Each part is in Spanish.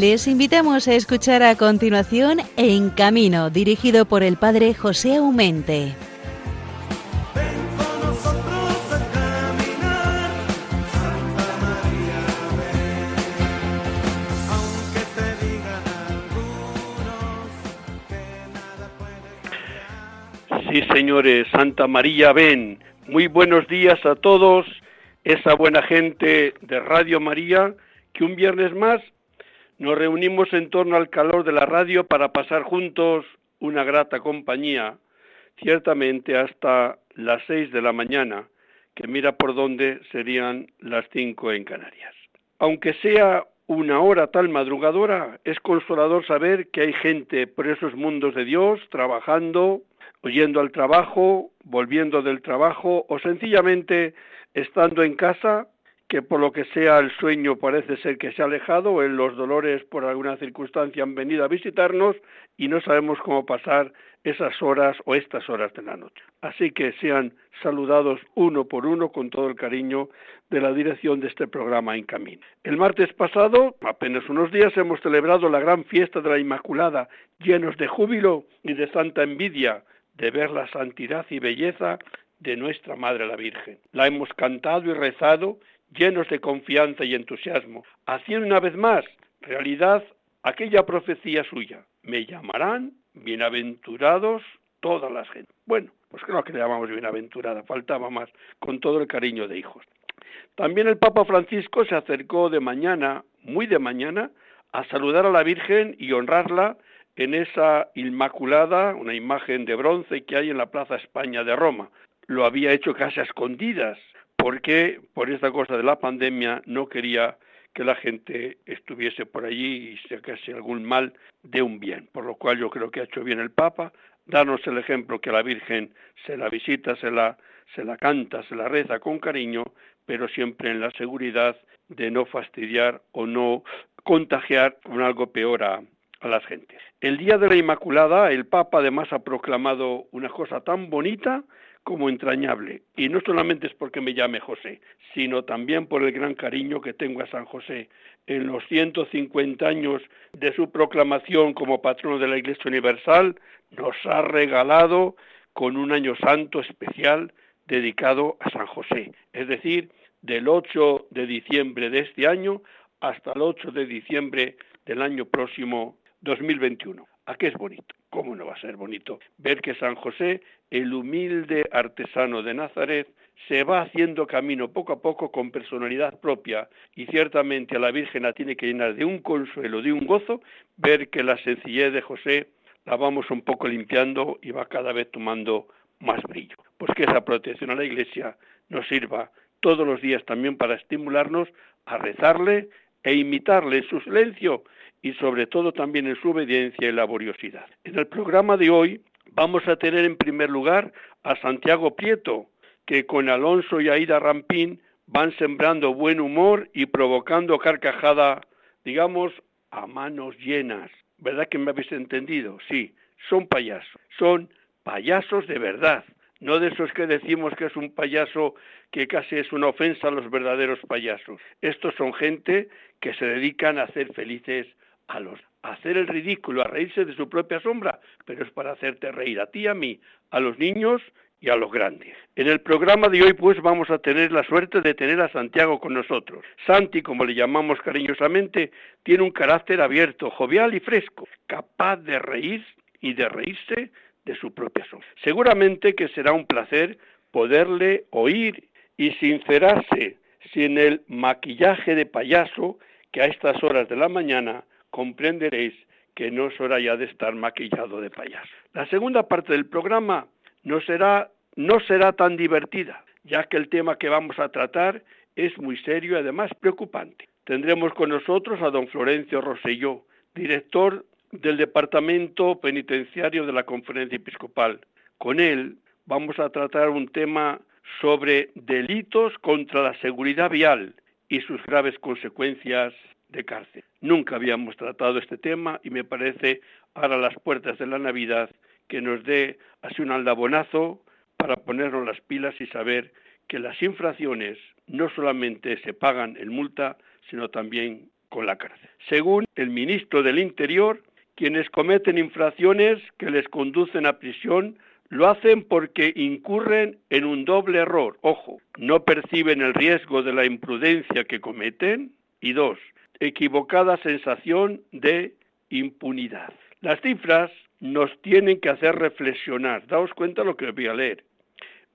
Les invitamos a escuchar a continuación En Camino, dirigido por el padre José Aumente. Sí, señores, Santa María, ven. Muy buenos días a todos, esa buena gente de Radio María, que un viernes más nos reunimos en torno al calor de la radio para pasar juntos una grata compañía, ciertamente hasta las seis de la mañana, que mira por dónde serían las cinco en Canarias. Aunque sea una hora tal madrugadora, es consolador saber que hay gente por esos mundos de Dios trabajando, oyendo al trabajo, volviendo del trabajo o sencillamente estando en casa que por lo que sea el sueño parece ser que se ha alejado en los dolores por alguna circunstancia han venido a visitarnos y no sabemos cómo pasar esas horas o estas horas de la noche. Así que sean saludados uno por uno con todo el cariño de la dirección de este programa En Camino. El martes pasado, apenas unos días, hemos celebrado la gran fiesta de la Inmaculada, llenos de júbilo y de santa envidia de ver la santidad y belleza de nuestra Madre la Virgen. La hemos cantado y rezado llenos de confianza y entusiasmo, haciendo una vez más realidad aquella profecía suya. Me llamarán bienaventurados todas las gentes. Bueno, pues que le llamamos bienaventurada, faltaba más, con todo el cariño de hijos. También el Papa Francisco se acercó de mañana, muy de mañana, a saludar a la Virgen y honrarla en esa Inmaculada, una imagen de bronce que hay en la Plaza España de Roma. Lo había hecho casi a escondidas, porque por esta cosa de la pandemia no quería que la gente estuviese por allí y se sacase algún mal de un bien, por lo cual yo creo que ha hecho bien el Papa, darnos el ejemplo que la Virgen se la visita, se la, se la canta, se la reza con cariño, pero siempre en la seguridad de no fastidiar o no contagiar con algo peor a, a las gentes. El día de la Inmaculada, el Papa además ha proclamado una cosa tan bonita como entrañable. Y no solamente es porque me llame José, sino también por el gran cariño que tengo a San José. En los 150 años de su proclamación como patrono de la Iglesia Universal, nos ha regalado con un año santo especial dedicado a San José. Es decir, del 8 de diciembre de este año hasta el 8 de diciembre del año próximo 2021. ¿A qué es bonito? ¿Cómo no va a ser bonito ver que San José, el humilde artesano de Nazaret, se va haciendo camino poco a poco con personalidad propia y ciertamente a la Virgen la tiene que llenar de un consuelo, de un gozo, ver que la sencillez de José la vamos un poco limpiando y va cada vez tomando más brillo. Pues que esa protección a la Iglesia nos sirva todos los días también para estimularnos a rezarle e imitarle su silencio y sobre todo también en su obediencia y laboriosidad. En el programa de hoy vamos a tener en primer lugar a Santiago Prieto, que con Alonso y Aida Rampín van sembrando buen humor y provocando carcajada, digamos, a manos llenas. ¿Verdad que me habéis entendido? Sí, son payasos, son payasos de verdad, no de esos que decimos que es un payaso que casi es una ofensa a los verdaderos payasos. Estos son gente que se dedican a hacer felices a los hacer el ridículo, a reírse de su propia sombra, pero es para hacerte reír a ti, a mí, a los niños y a los grandes. En el programa de hoy, pues, vamos a tener la suerte de tener a Santiago con nosotros. Santi, como le llamamos cariñosamente, tiene un carácter abierto, jovial y fresco, capaz de reír y de reírse de su propia sombra. Seguramente que será un placer poderle oír y sincerarse sin el maquillaje de payaso que a estas horas de la mañana comprenderéis que no es hora ya de estar maquillado de payaso. La segunda parte del programa no será, no será tan divertida, ya que el tema que vamos a tratar es muy serio y además preocupante. Tendremos con nosotros a don Florencio Rosselló, director del Departamento Penitenciario de la Conferencia Episcopal. Con él vamos a tratar un tema sobre delitos contra la seguridad vial y sus graves consecuencias de cárcel. Nunca habíamos tratado este tema y me parece ahora las puertas de la Navidad que nos dé así un aldabonazo para ponernos las pilas y saber que las infracciones no solamente se pagan en multa, sino también con la cárcel. Según el ministro del Interior, quienes cometen infracciones que les conducen a prisión lo hacen porque incurren en un doble error. Ojo, no perciben el riesgo de la imprudencia que cometen. Y dos, equivocada sensación de impunidad. Las cifras nos tienen que hacer reflexionar. Daos cuenta lo que os voy a leer.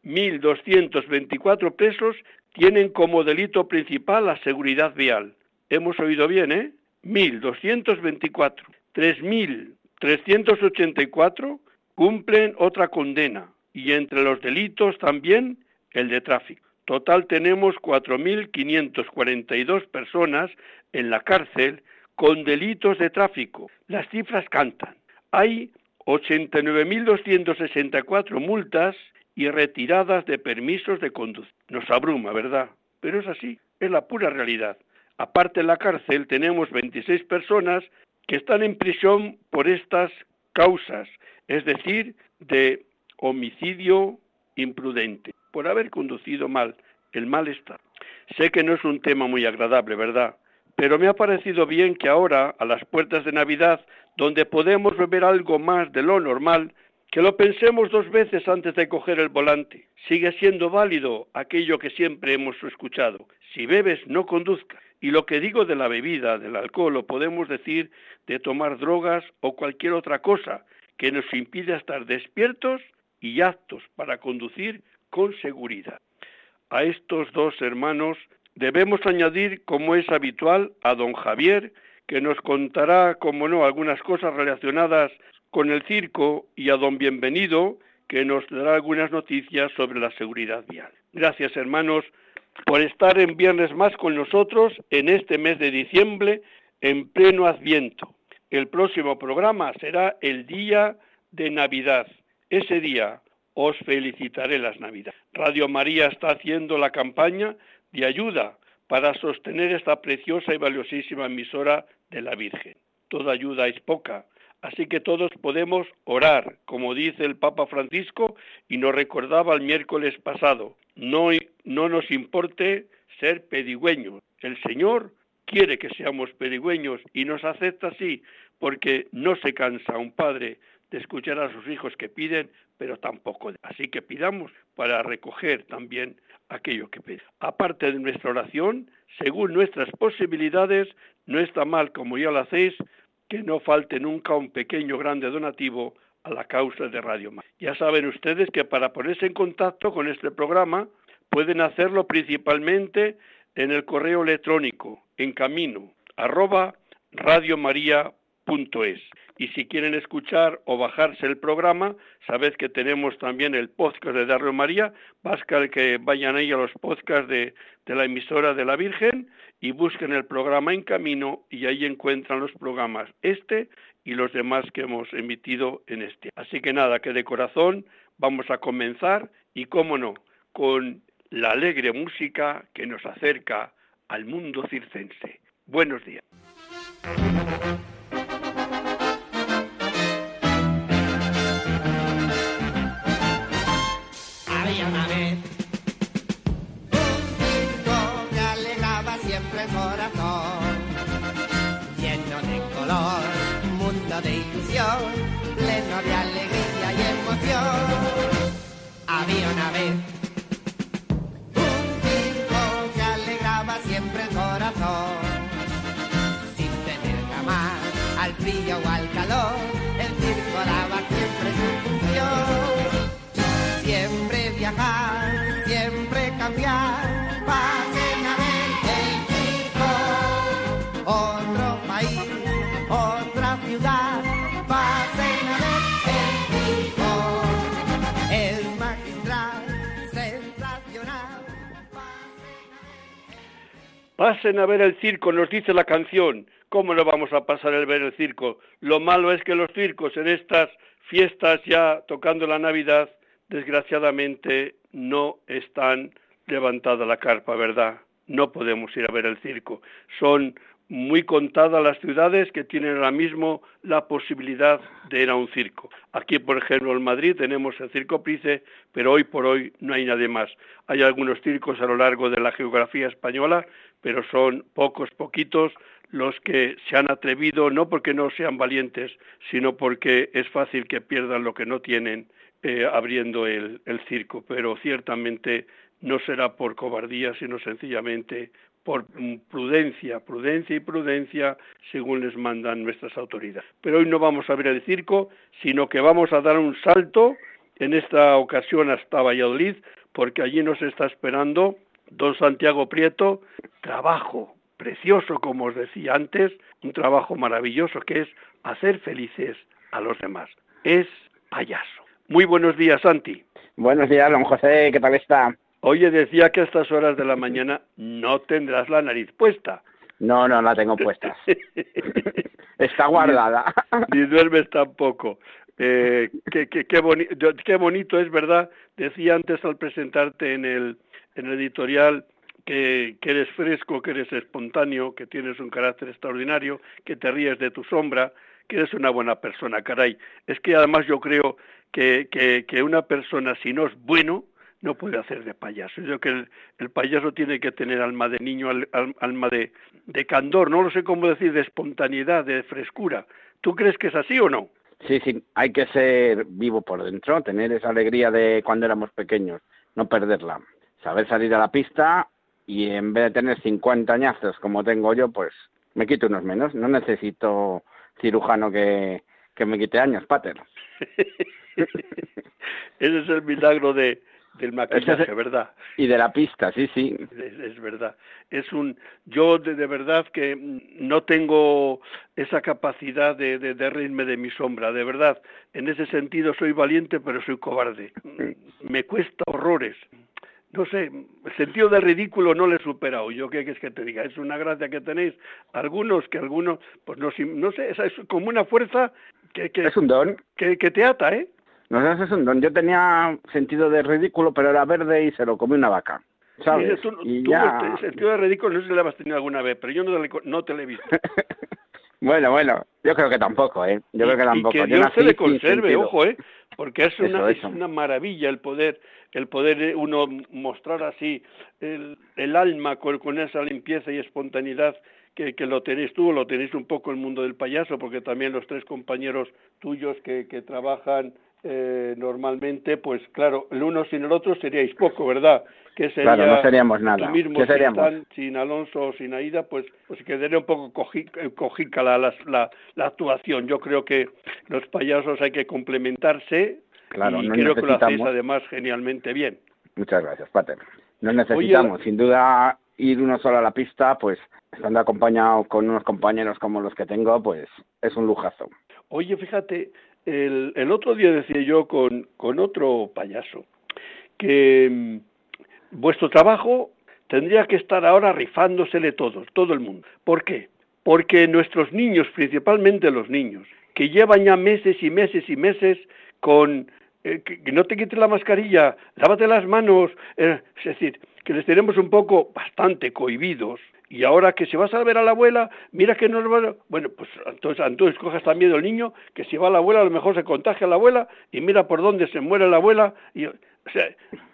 1.224 presos tienen como delito principal la seguridad vial. Hemos oído bien, ¿eh? 1.224. 3.384 cumplen otra condena y entre los delitos también el de tráfico. Total tenemos 4.542 personas en la cárcel con delitos de tráfico. Las cifras cantan. Hay 89.264 multas y retiradas de permisos de conducir. Nos abruma, ¿verdad? Pero es así, es la pura realidad. Aparte en la cárcel tenemos 26 personas que están en prisión por estas causas, es decir, de homicidio imprudente, por haber conducido mal, el malestar. Sé que no es un tema muy agradable, ¿verdad? Pero me ha parecido bien que ahora, a las puertas de Navidad, donde podemos beber algo más de lo normal, que lo pensemos dos veces antes de coger el volante. Sigue siendo válido aquello que siempre hemos escuchado. Si bebes, no conduzcas. Y lo que digo de la bebida, del alcohol, lo podemos decir de tomar drogas o cualquier otra cosa que nos impide estar despiertos y aptos para conducir con seguridad. A estos dos hermanos debemos añadir, como es habitual, a don Javier, que nos contará, como no, algunas cosas relacionadas con el circo y a don Bienvenido, que nos dará algunas noticias sobre la seguridad vial. Gracias, hermanos, por estar en viernes más con nosotros en este mes de diciembre, en pleno Adviento. El próximo programa será el día de Navidad. Ese día os felicitaré las Navidades. Radio María está haciendo la campaña de ayuda para sostener esta preciosa y valiosísima emisora de la Virgen. Toda ayuda es poca, Así que todos podemos orar, como dice el Papa Francisco y nos recordaba el miércoles pasado. No, no nos importe ser pedigüeños. El Señor quiere que seamos pedigüeños y nos acepta así, porque no se cansa un padre de escuchar a sus hijos que piden, pero tampoco. Así que pidamos para recoger también aquello que piden. Aparte de nuestra oración, según nuestras posibilidades, no está mal, como ya lo hacéis, que no falte nunca un pequeño grande donativo a la causa de Radio María. Ya saben ustedes que para ponerse en contacto con este programa pueden hacerlo principalmente en el correo electrónico en camino arroba radiomaria.es y si quieren escuchar o bajarse el programa, sabed que tenemos también el podcast de Radio María, basta que vayan ahí a los podcasts de, de la emisora de la Virgen y busquen el programa en camino y ahí encuentran los programas este y los demás que hemos emitido en este. Así que nada, que de corazón vamos a comenzar y cómo no, con la alegre música que nos acerca al mundo circense. Buenos días. Había una vez Pasen a ver el circo, nos dice la canción. ¿Cómo no vamos a pasar el ver el circo? Lo malo es que los circos en estas fiestas ya tocando la Navidad, desgraciadamente no están levantada la carpa, ¿verdad? No podemos ir a ver el circo. Son muy contadas las ciudades que tienen ahora mismo la posibilidad de ir a un circo. Aquí, por ejemplo, en Madrid tenemos el Circo Price, pero hoy por hoy no hay nadie más. Hay algunos circos a lo largo de la geografía española, pero son pocos, poquitos los que se han atrevido, no porque no sean valientes, sino porque es fácil que pierdan lo que no tienen eh, abriendo el, el circo, pero ciertamente no será por cobardía, sino sencillamente por prudencia, prudencia y prudencia según les mandan nuestras autoridades. Pero hoy no vamos a ver el circo, sino que vamos a dar un salto en esta ocasión hasta Valladolid, porque allí nos está esperando don Santiago Prieto, trabajo precioso, como os decía antes, un trabajo maravilloso que es hacer felices a los demás. Es payaso. Muy buenos días, Santi. Buenos días, don José, ¿qué tal está? Oye, decía que a estas horas de la mañana no tendrás la nariz puesta. No, no la tengo puesta. Está guardada. Ni, duermes tampoco. Eh, qué, qué, qué, qué, bonito es, ¿verdad? Decía antes al presentarte en el, en el editorial que, que, eres fresco, que eres espontáneo, que tienes un carácter extraordinario, que te ríes de tu sombra, que eres una buena persona, caray. Es que además yo creo que, que, que una persona, si no es bueno, no puede hacer de payaso. Yo creo que el, payaso tiene que tener alma de niño, alma de, de candor, no lo sé cómo decir, de espontaneidad, de frescura. ¿Tú crees que es así o no? Sí, sí, hay que ser vivo por dentro, tener esa alegría de cuando éramos pequeños, no perderla. Saber salir a la pista y en vez de tener 50 añazos como tengo yo, pues me quito unos menos. No necesito cirujano que, que me quite años, pater. Ese es el milagro de, del maquillaje, ¿verdad? Y de la pista, sí, sí. Es, verdad. Es un, yo de, verdad que no tengo esa capacidad de, de, de, reírme de mi sombra, de verdad. En ese sentido soy valiente, pero soy cobarde. Me cuesta horrores. No sé, el sentido de ridículo no le he superado. Yo qué es que te diga, es una gracia que tenéis algunos que algunos, pues no, no sé, es como una fuerza que, que es un don que, que te ata, ¿eh? No, es un don. Yo tenía sentido de ridículo, pero era verde y se lo comí una vaca. ¿Sabes? tú, y ya... sentido de ridículo no sé si lo has tenido alguna vez, pero yo no, no te lo he visto. bueno, bueno, yo creo que tampoco, ¿eh? Yo creo que tampoco. Y que Dios se le conserve, ojo, ¿eh? Porque es una, es una maravilla el poder el poder uno mostrar así el, el alma con, con, esa limpieza y espontaneidad que, que, lo tenéis tú, lo tenéis un poco el mundo del payaso, porque también los tres compañeros tuyos que, que trabajan eh, normalmente, pues claro, el uno sin el otro seríais poco, ¿verdad? Que sería claro, no seríamos nada. Mismo, ¿Qué seríamos? Sin, sin, Alonso o sin Aida, pues, pues quedaría un poco eh, cojica la, la, la, actuación. Yo creo que los payasos hay que complementarse claro, y no creo que lo hacéis además genialmente bien. Muchas gracias, Pater. Nos necesitamos, Oye, sin duda, ir uno solo a la pista, pues estando acompañado con unos compañeros como los que tengo, pues es un lujazo. Oye, fíjate, el, el otro día decía yo con, con otro payaso que mmm, vuestro trabajo tendría que estar ahora rifándosele todos, todo el mundo. ¿Por qué? Porque nuestros niños, principalmente los niños, que llevan ya meses y meses y meses con eh, que, que, no te quites la mascarilla, lávate las manos, eh, es decir, que les tenemos un poco bastante cohibidos y ahora que se va a ver a la abuela, mira que no va Bueno, pues entonces, entonces cojas también el niño, que si va a la abuela a lo mejor se contagia a la abuela y mira por dónde se muere la abuela. Y, o sea,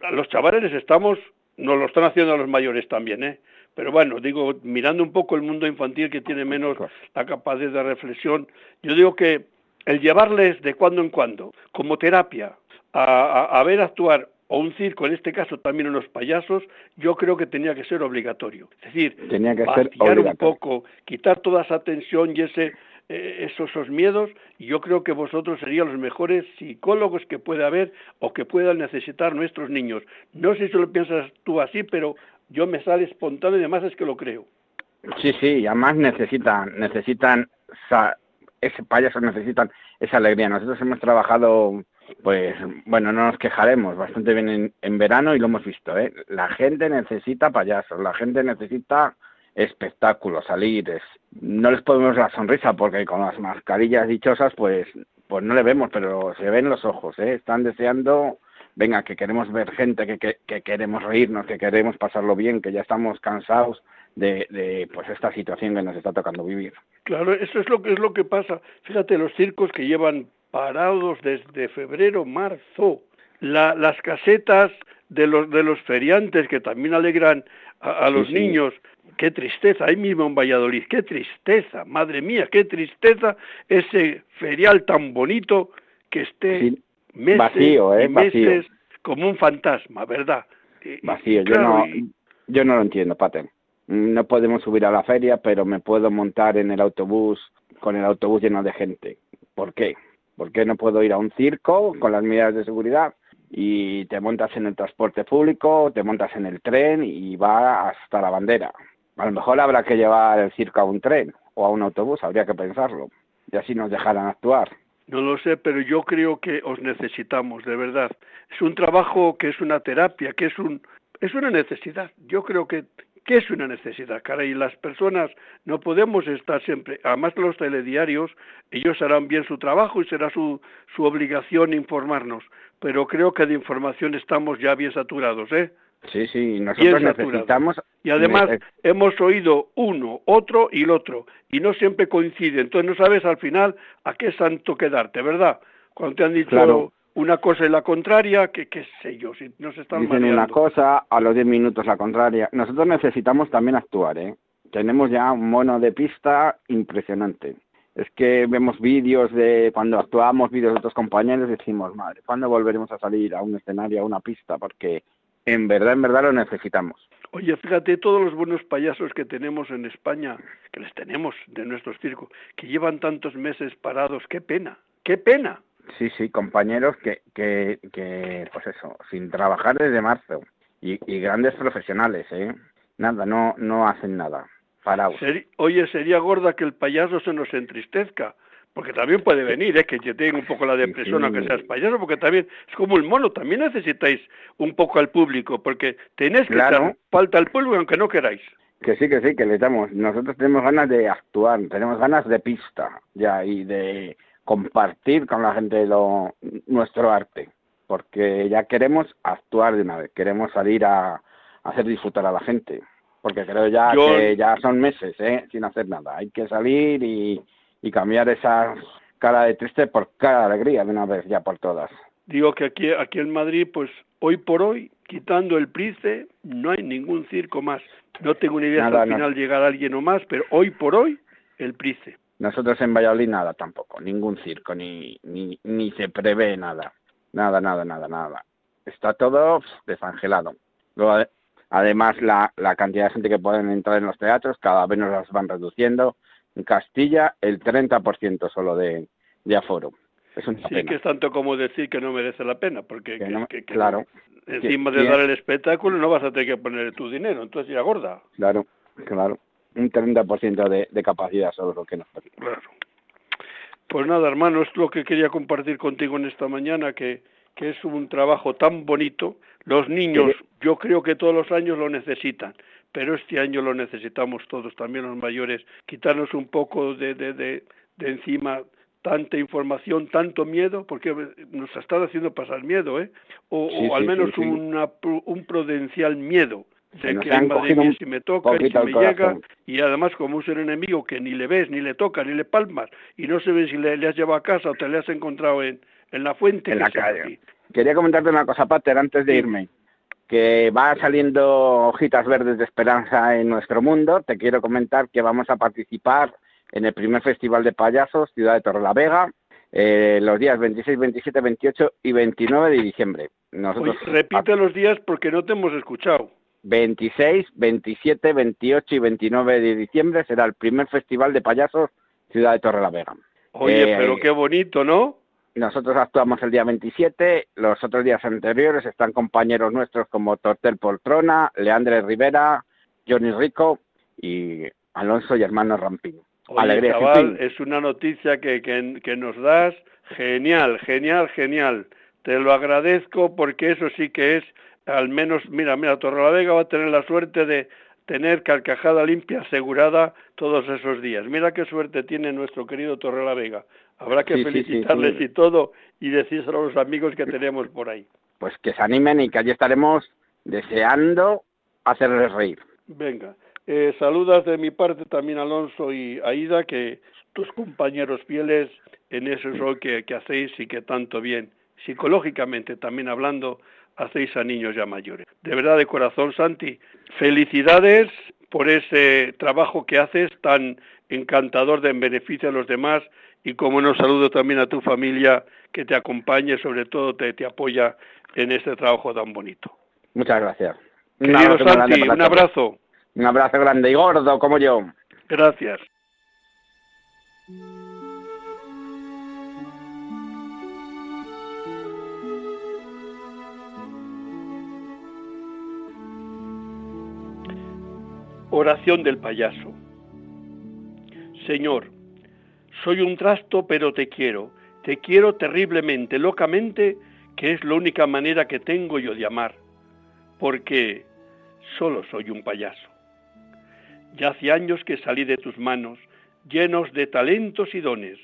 a los chavales estamos, nos lo están haciendo a los mayores también, ¿eh? Pero bueno, digo, mirando un poco el mundo infantil que tiene menos la capacidad de reflexión, yo digo que el llevarles de cuando en cuando, como terapia, a, a, a ver actuar o un circo, en este caso también unos payasos, yo creo que tenía que ser obligatorio. Es decir, tenía que ser un poco, quitar toda esa tensión y ese eh, esos, esos miedos, y yo creo que vosotros serían los mejores psicólogos que puede haber o que puedan necesitar nuestros niños. No sé si lo piensas tú así, pero yo me sale espontáneo y además es que lo creo. Sí, sí, además necesitan, necesitan, ese payaso necesitan esa alegría. Nosotros hemos trabajado pues bueno, no nos quejaremos bastante bien en, en, verano y lo hemos visto, ¿eh? La gente necesita payasos, la gente necesita espectáculos, salir, no les podemos la sonrisa porque con las mascarillas dichosas pues pues no le vemos, pero se ven los ojos, ¿eh? Están deseando, venga, que queremos ver gente, que, que, que queremos reírnos, que queremos pasarlo bien, que ya estamos cansados de, de pues esta situación que nos está tocando vivir. Claro, eso es lo que es lo que pasa. Fíjate, los circos que llevan parados desde febrero, marzo, las casetas de los, de los feriantes que también alegran a, los niños. Qué tristeza, ahí mismo en Valladolid, qué tristeza, madre mía, qué tristeza ese ferial tan bonito que esté meses vacío, ¿eh? y meses como un fantasma, ¿verdad? Vacío, yo, no, yo no lo entiendo, Pater. No podemos subir a la feria, pero me puedo montar en el autobús con el autobús lleno de gente. ¿Por qué? ¿Por qué no puedo ir a un circo con las medidas de seguridad y te montas en el transporte público, te montas en el tren y va hasta la bandera? A lo mejor habrá que llevar el circo a un tren o a un autobús, habría que pensarlo. Y así nos dejarán actuar. No lo sé, pero yo creo que os necesitamos, de verdad. Es un trabajo que es una terapia, que es un es una necesidad. Yo creo que que es una necesidad, cara, y las personas no podemos estar siempre, además los telediarios, ellos harán bien su trabajo y será su, su obligación informarnos, pero creo que de información estamos ya bien saturados, ¿eh? Sí, sí, nosotros necesitamos... Y además hemos oído uno, otro y el otro, y no siempre coincide, entonces no sabes al final a qué santo quedarte, ¿verdad? Cuando te han dicho una cosa y la contraria, que qué sé yo, si nos están Dicen una cosa, a los 10 minutos la contraria. Nosotros necesitamos también actuar, ¿eh? Tenemos ya un mono de pista impresionante. Es que vemos vídeos de cuando actuamos, vídeos de otros compañeros, decimos, madre, ¿cuándo volveremos a salir a un escenario, a una pista? Porque en verdad, en verdad lo necesitamos. Oye, fíjate, todos los buenos payasos que tenemos en España, que les tenemos de nuestros circos, que llevan tantos meses parados, qué pena, qué pena. Sí, sí, compañeros que, que, que pues eso, sin trabajar desde marzo y, y grandes profesionales, ¿eh? Nada, no, no hacen nada. Parados. oye, sería gorda que el payaso se nos entristezca, porque también puede venir, ¿eh? que tenga un poco la depresión aunque seas payaso, porque también es como el mono, también necesitáis un poco al público, porque tenéis que dar falta al público aunque no queráis. Que sí, que sí, que le damos. Nosotros tenemos ganas de actuar, tenemos ganas de pista, ya, y de compartir con la gente lo, nuestro arte, porque ya queremos actuar de una vez, queremos salir a, hacer disfrutar a la gente, porque creo ya que ya son meses ¿eh? sin hacer nada, hay que salir y, y cambiar esa cara de triste por cara de alegría de una vez ya por todas. Digo que aquí, aquí en Madrid, pues hoy por hoy, quitando el Price, no hay ningún circo más. No tengo ni idea si al final llegará alguien o más, pero hoy por hoy, el Price. Nosotros en Valladolid nada tampoco, ningún circo, ni, ni, ni se prevé nada. Nada, nada, nada, nada. Está todo desangelado. Luego, además, la, la cantidad de gente que pueden entrar en los teatros cada vez nos las van reduciendo. En Castilla, el 30% solo de, de aforo. Es sí, que es tanto como decir que no merece la pena, porque claro, encima de dar el espectáculo no vas a tener que poner tu dinero, entonces ya gorda. Claro, claro un 30% de, de capacidad sobre lo que nos Claro. Pues nada, hermano, es lo que quería compartir contigo en esta mañana, que, que es un trabajo tan bonito. Los niños, yo creo que todos los años lo necesitan, pero este año lo necesitamos todos, también los mayores, quitarnos un poco de, de, de, de encima tanta información, tanto miedo, porque nos ha estado haciendo pasar miedo, ¿eh? O, o al menos Una, un prudencial miedo Sé que hay madre si me toca y si me llega, y además como es un enemigo que ni le ves, ni le toca, ni le palmas, y no se ve si le, has llevado a casa o te le has encontrado en, en la fuente. En la calle. Quería comentarte una cosa, Pater, antes de irme, que va saliendo hojitas verdes de esperanza en nuestro mundo. Te quiero comentar que vamos a participar en el primer Festival de Payasos, Ciudad de Torrelavega, eh, los días 26, 27, 28 y 29 de diciembre. Nosotros... repite los días porque no te hemos escuchado. 26, 27, 28 y 29 de diciembre será el primer festival de payasos Ciudad de Torrelavega. Oye, eh, pero qué bonito, ¿no? Nosotros actuamos el día 27, los otros días anteriores están compañeros nuestros como Tortel Poltrona, Leandre Rivera, Johnny Rico y Alonso y hermano Rampín. Oye, chaval, es una noticia que, que, que nos das genial, genial, genial. Te lo agradezco porque eso sí que es al menos, mira, mira, Torrelavega va a tener la suerte de tener carcajada limpia asegurada todos esos días. Mira qué suerte tiene nuestro querido Torrelavega. Habrá que felicitarles y todo y decírselo a los amigos que tenemos por ahí. Pues que se animen y que allí estaremos deseando hacerles reír. Venga, eh, saludas de mi parte también Alonso y Aida, que tus compañeros fieles en eso es lo que, que hacéis y que tanto bien psicológicamente también hablando, hacéis a niños ya mayores. De verdad, de corazón, Santi, felicidades por ese trabajo que haces tan encantador de en beneficio a los demás y como no saludo también a tu familia que te acompañe, sobre todo te, te apoya en este trabajo tan bonito. Muchas gracias. Santi, un abrazo. Un abrazo grande y gordo como yo. Gracias. Oración del payaso. Señor, soy un trasto pero te quiero, te quiero terriblemente, locamente, que es la única manera que tengo yo de amar, porque solo soy un payaso. Ya hace años que salí de tus manos, llenos de talentos y dones,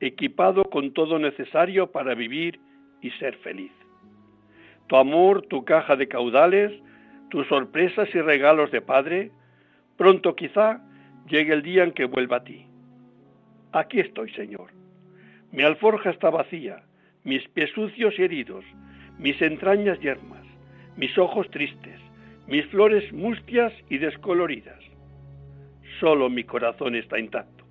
equipado con todo necesario para vivir y ser feliz. Tu amor, tu caja de caudales, tus sorpresas y regalos de padre, pronto quizá llegue el día en que vuelva a ti. Aquí estoy, Señor. Mi alforja está vacía, mis pies sucios y heridos, mis entrañas yermas, mis ojos tristes, mis flores mustias y descoloridas. Solo mi corazón está intacto.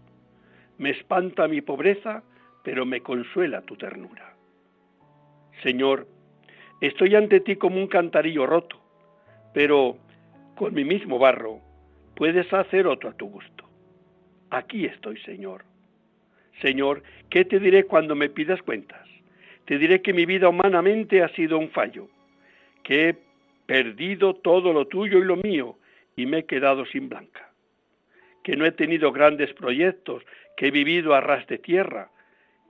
Me espanta mi pobreza, pero me consuela tu ternura. Señor, estoy ante ti como un cantarillo roto, pero con mi mismo barro puedes hacer otro a tu gusto. Aquí estoy, Señor. Señor, ¿qué te diré cuando me pidas cuentas? Te diré que mi vida humanamente ha sido un fallo, que he perdido todo lo tuyo y lo mío y me he quedado sin blanca, que no he tenido grandes proyectos, que he vivido a ras de tierra,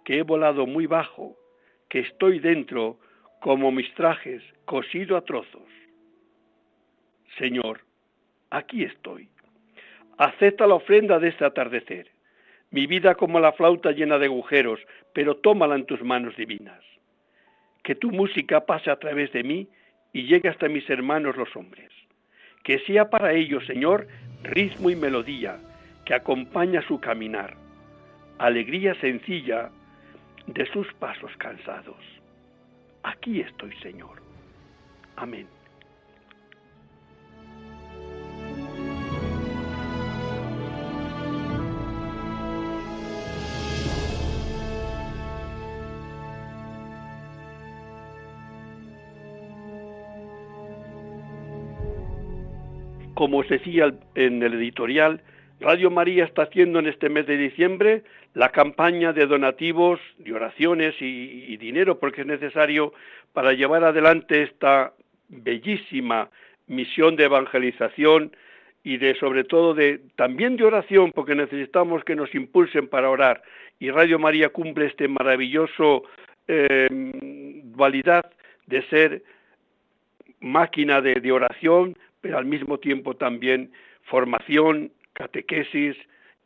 que he volado muy bajo, que estoy dentro como mis trajes, cosido a trozos. Señor, aquí estoy. Acepta la ofrenda de este atardecer. Mi vida como la flauta llena de agujeros, pero tómala en tus manos divinas. Que tu música pase a través de mí y llegue hasta mis hermanos los hombres. Que sea para ellos, Señor, ritmo y melodía que acompaña su caminar, alegría sencilla de sus pasos cansados. Aquí estoy, Señor. Amén. Como os decía en el editorial, Radio María está haciendo en este mes de diciembre la campaña de donativos, de oraciones y, dinero, porque es necesario para llevar adelante esta bellísima misión de evangelización y de sobre todo de también de oración, porque necesitamos que nos impulsen para orar. Y Radio María cumple este maravilloso eh, dualidad de ser máquina de oración, pero al mismo tiempo también formación, catequesis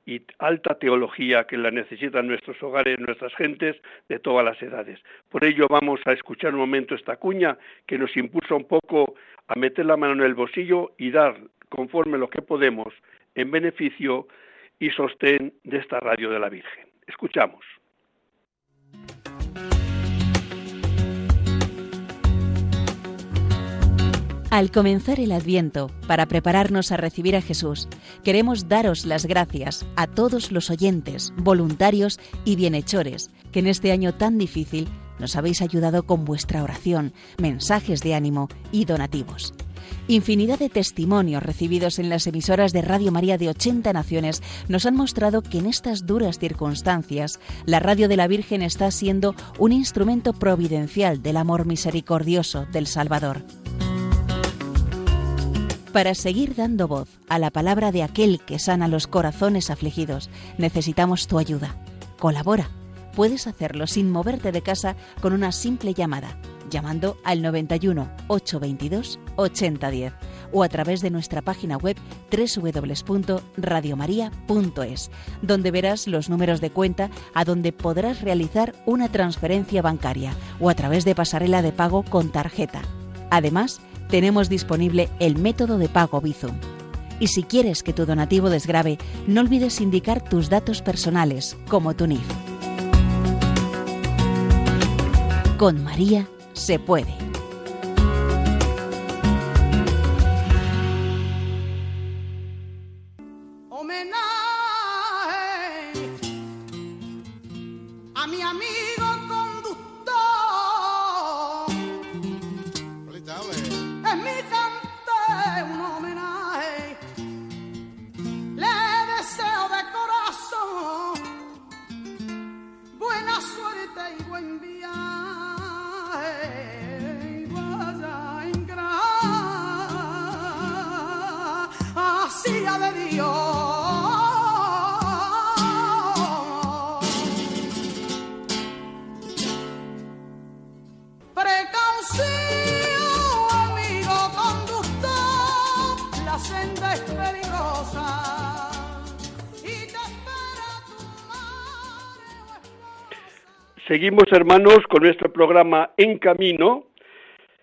y alta teología que la necesitan nuestros hogares, nuestras gentes de todas las edades. Por ello vamos a escuchar un momento esta cuña que nos impulsa un poco a meter la mano en el bolsillo y dar conforme lo que podemos en beneficio y sostén de esta radio de la Virgen. Escuchamos. Al comenzar el Adviento, para prepararnos a recibir a Jesús, queremos daros las gracias a todos los oyentes, voluntarios y bienhechores que en este año tan difícil nos habéis ayudado con vuestra oración, mensajes de ánimo y donativos. Infinidad de testimonios recibidos en las emisoras de Radio María de 80 naciones nos han mostrado que en estas duras circunstancias la radio de la Virgen está siendo un instrumento providencial del amor misericordioso del Salvador. Para seguir dando voz a la palabra de aquel que sana los corazones afligidos, necesitamos tu ayuda. Colabora. Puedes hacerlo sin moverte de casa con una simple llamada, llamando al 91 822 8010 o a través de nuestra página web www.radiomaria.es, donde verás los números de cuenta a donde podrás realizar una transferencia bancaria o a través de pasarela de pago con tarjeta. Además, tenemos disponible el método de pago Bizum. Y si quieres que tu donativo desgrabe, no olvides indicar tus datos personales, como tu NIF. Con María se puede. Seguimos, hermanos, con nuestro programa En Camino,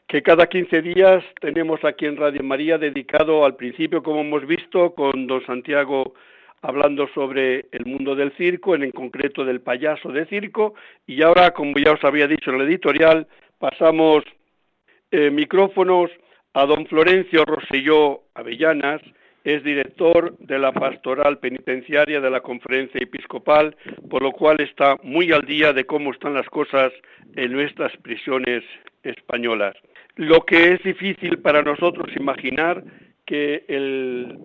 que cada 15 días tenemos aquí en Radio María, dedicado al principio, como hemos visto, con don Santiago hablando sobre el mundo del circo, en, concreto del payaso de circo, y ahora, como ya os había dicho en el editorial, pasamos eh, micrófonos a don Florencio Roselló Avellanas, es director de la pastoral penitenciaria de la conferencia episcopal, por lo cual está muy al día de cómo están las cosas en nuestras prisiones españolas. Lo que es difícil para nosotros imaginar que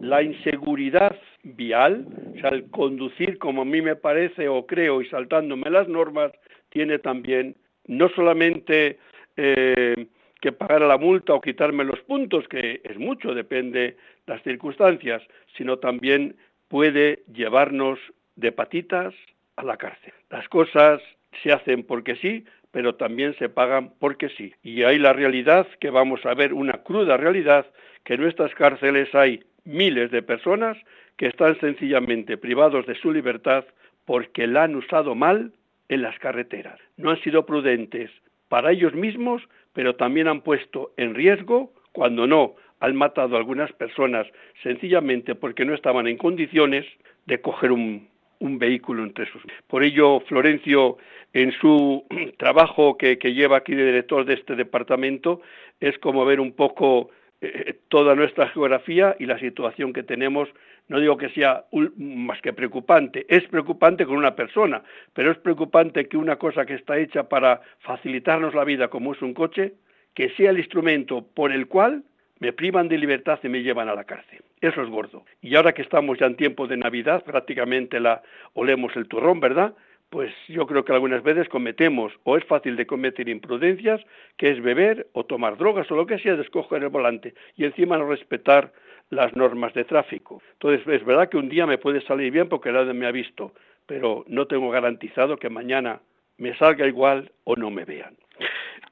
la inseguridad vial, o sea, el conducir como a mí me parece o creo y saltándome las normas, tiene también no solamente eh, que pagar la multa o quitarme los puntos, que es mucho, depende las circunstancias, sino también puede llevarnos de patitas a la cárcel. Las cosas se hacen porque sí, pero también se pagan porque sí. Y hay la realidad, que vamos a ver una cruda realidad, que en nuestras cárceles hay miles de personas que están sencillamente privados de su libertad porque la han usado mal en las carreteras. No han sido prudentes para ellos mismos, pero también han puesto en riesgo, cuando no han matado a algunas personas sencillamente porque no estaban en condiciones de coger un, vehículo entre sus. Por ello, Florencio, en su trabajo que, lleva aquí de director de este departamento, es como ver un poco eh, toda nuestra geografía y la situación que tenemos. No digo que sea más que preocupante, es preocupante con una persona, pero es preocupante que una cosa que está hecha para facilitarnos la vida, como es un coche, que sea el instrumento por el cual me privan de libertad y me llevan a la cárcel. Eso es gordo. Y ahora que estamos ya en tiempo de Navidad, prácticamente la olemos el turrón, ¿verdad? Pues yo creo que algunas veces cometemos, o es fácil de cometer imprudencias, que es beber o tomar drogas o lo que sea de el volante y encima no respetar las normas de tráfico. Entonces, es verdad que un día me puede salir bien porque nadie me ha visto, pero no tengo garantizado que mañana me salga igual o no me vean.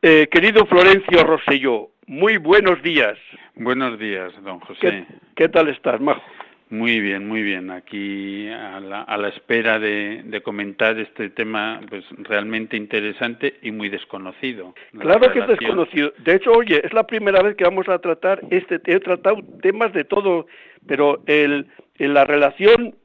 Eh, querido Florencio Rosselló, muy buenos días. Buenos días, don José. ¿Qué, tal estás, Majo? Muy bien, muy bien. Aquí a la, espera de, comentar este tema pues realmente interesante y muy desconocido. Claro que es desconocido. De hecho, oye, es la primera vez que vamos a tratar este. He tratado temas de todo, pero el, en la relación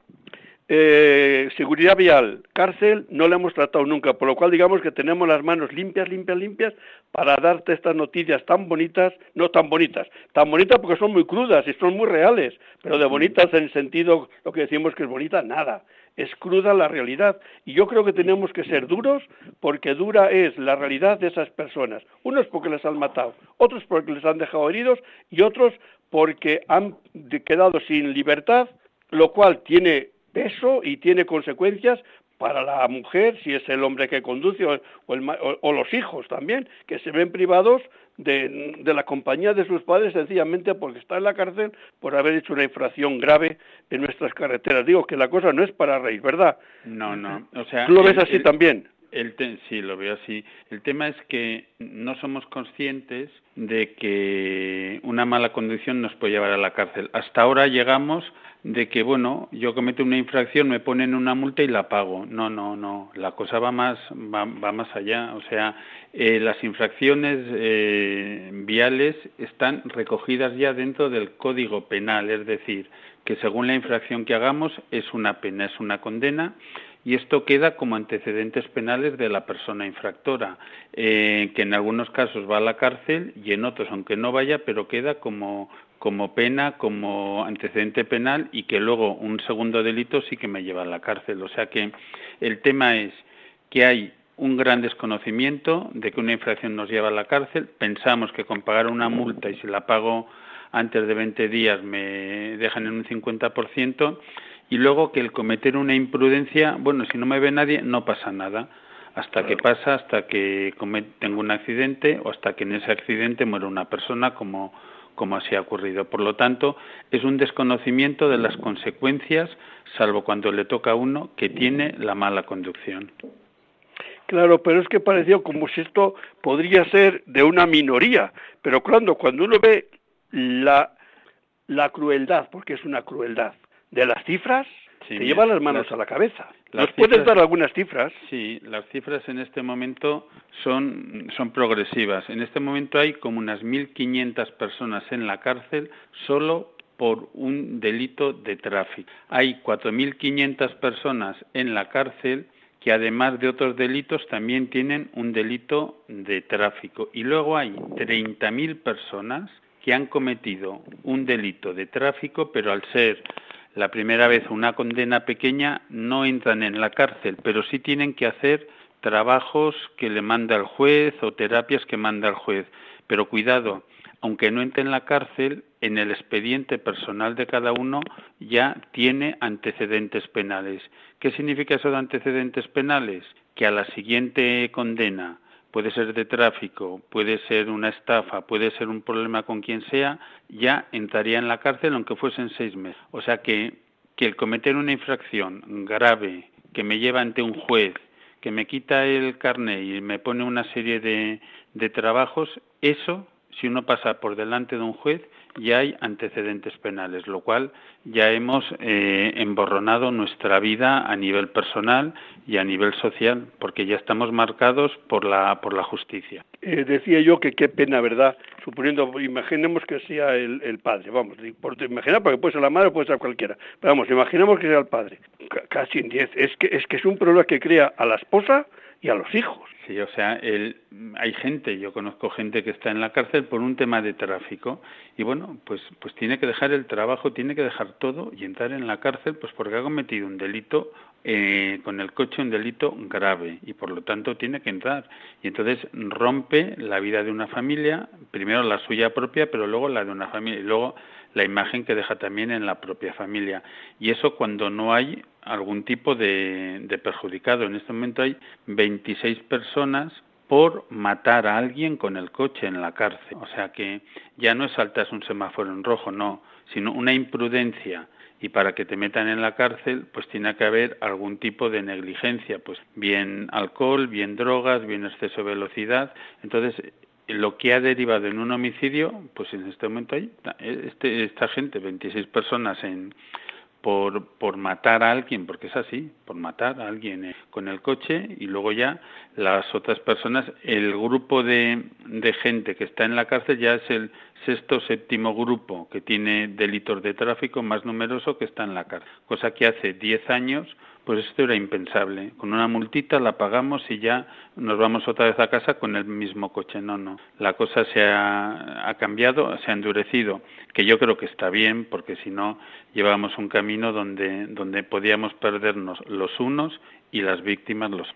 eh, seguridad vial, cárcel, no lo hemos tratado nunca, por lo cual digamos que tenemos las manos limpias, limpias, limpias para darte estas noticias tan bonitas, no tan bonitas, tan bonitas porque son muy crudas y son muy reales, pero de bonitas en el sentido, lo que decimos que es bonita, nada, es cruda la realidad. Y yo creo que tenemos que ser duros porque dura es la realidad de esas personas. Unos porque les han matado, otros porque les han dejado heridos y otros porque han quedado sin libertad, lo cual tiene peso y tiene consecuencias para la mujer, si es el hombre que conduce, o, los hijos también, que se ven privados de, la compañía de sus padres sencillamente porque está en la cárcel por haber hecho una infracción grave en nuestras carreteras. Digo que la cosa no es para reír, ¿verdad? No, no. O sea, ¿Tú lo ves así también? El sí, lo veo así. El tema es que no somos conscientes de que una mala conducción nos puede llevar a la cárcel. Hasta ahora llegamos de que, bueno, yo cometo una infracción, me ponen una multa y la pago. No, no, no, la cosa va más, va, más allá. O sea, eh, las infracciones eh, viales están recogidas ya dentro del Código Penal, es decir, que según la infracción que hagamos es una pena, es una condena y esto queda como antecedentes penales de la persona infractora, eh, que en algunos casos va a la cárcel y en otros, aunque no vaya, pero queda como, como pena, como antecedente penal y que luego un segundo delito sí que me lleva a la cárcel. O sea que el tema es que hay un gran desconocimiento de que una infracción nos lleva a la cárcel. Pensamos que con pagar una multa y si la pago antes de 20 días me dejan en un 50% y luego que el cometer una imprudencia, bueno, si no me ve nadie, no pasa nada. Hasta que pasa, hasta que tengo un accidente o hasta que en ese accidente muere una persona como, como así ha ocurrido. Por lo tanto, es un desconocimiento de las consecuencias, salvo cuando le toca a uno que tiene la mala conducción. Claro, pero es que pareció como si esto podría ser de una minoría, pero cuando, cuando uno ve la, la crueldad, porque es una crueldad, de las cifras, te lleva las manos a la cabeza. ¿Nos puedes dar algunas cifras? Sí, las cifras en este momento son, son progresivas. En este momento hay como unas 1.500 personas en la cárcel solo por un delito de tráfico. Hay 4.500 personas en la cárcel que además de otros delitos también tienen un delito de tráfico. Y luego hay 30.000 personas que han cometido un delito de tráfico, pero al ser la primera vez una condena pequeña no entran en la cárcel, pero sí tienen que hacer trabajos que le manda el juez o terapias que manda el juez. Pero cuidado, aunque no entre en la cárcel, en el expediente personal de cada uno ya tiene antecedentes penales. ¿Qué significa eso de antecedentes penales? Que a la siguiente condena puede ser de tráfico, puede ser una estafa, puede ser un problema con quien sea, ya entraría en la cárcel aunque fuesen seis meses. O sea que, que el cometer una infracción grave que me lleva ante un juez, que me quita el carné y me pone una serie de, de trabajos, eso, si uno pasa por delante de un juez, ya hay antecedentes penales, lo cual ya hemos eh, emborronado nuestra vida a nivel personal y a nivel social, porque ya estamos marcados por la, por la justicia. Eh, decía yo que qué pena, ¿verdad? Suponiendo, imaginemos que sea el, padre, vamos, por imaginar, porque puede ser la madre o puede ser cualquiera, vamos, imaginemos que sea el padre, casi en diez, es que, es que es un problema que crea a la esposa y a los hijos. Sí, o sea, el, hay gente, yo conozco gente que está en la cárcel por un tema de tráfico y bueno, pues pues tiene que dejar el trabajo, tiene que dejar todo y entrar en la cárcel pues porque ha cometido un delito eh, con el coche un delito grave y por lo tanto tiene que entrar y entonces rompe la vida de una familia, primero la suya propia, pero luego la de una familia y luego la imagen que deja también en la propia familia. Y eso cuando no hay algún tipo de, perjudicado. En este momento hay 26 personas por matar a alguien con el coche en la cárcel. O sea que ya no es saltas un semáforo en rojo, no, sino una imprudencia y para que te metan en la cárcel, pues tiene que haber algún tipo de negligencia, pues bien alcohol, bien drogas, bien exceso de velocidad. Entonces, lo que ha derivado en un homicidio, pues en este momento hay este, esta gente, 26 personas en por, por matar a alguien, porque es así, por matar a alguien eh, con el coche y luego ya las otras personas, el grupo de, de gente que está en la cárcel ya es el sexto séptimo grupo que tiene delitos de tráfico más numeroso que está en la cárcel, cosa que hace 10 años pues esto era impensable. Con una multita la pagamos y ya nos vamos otra vez a casa con el mismo coche. No, no. La cosa se ha, cambiado, se ha endurecido, que yo creo que está bien, porque si no llevábamos un camino donde, donde podíamos perdernos los unos y las víctimas los.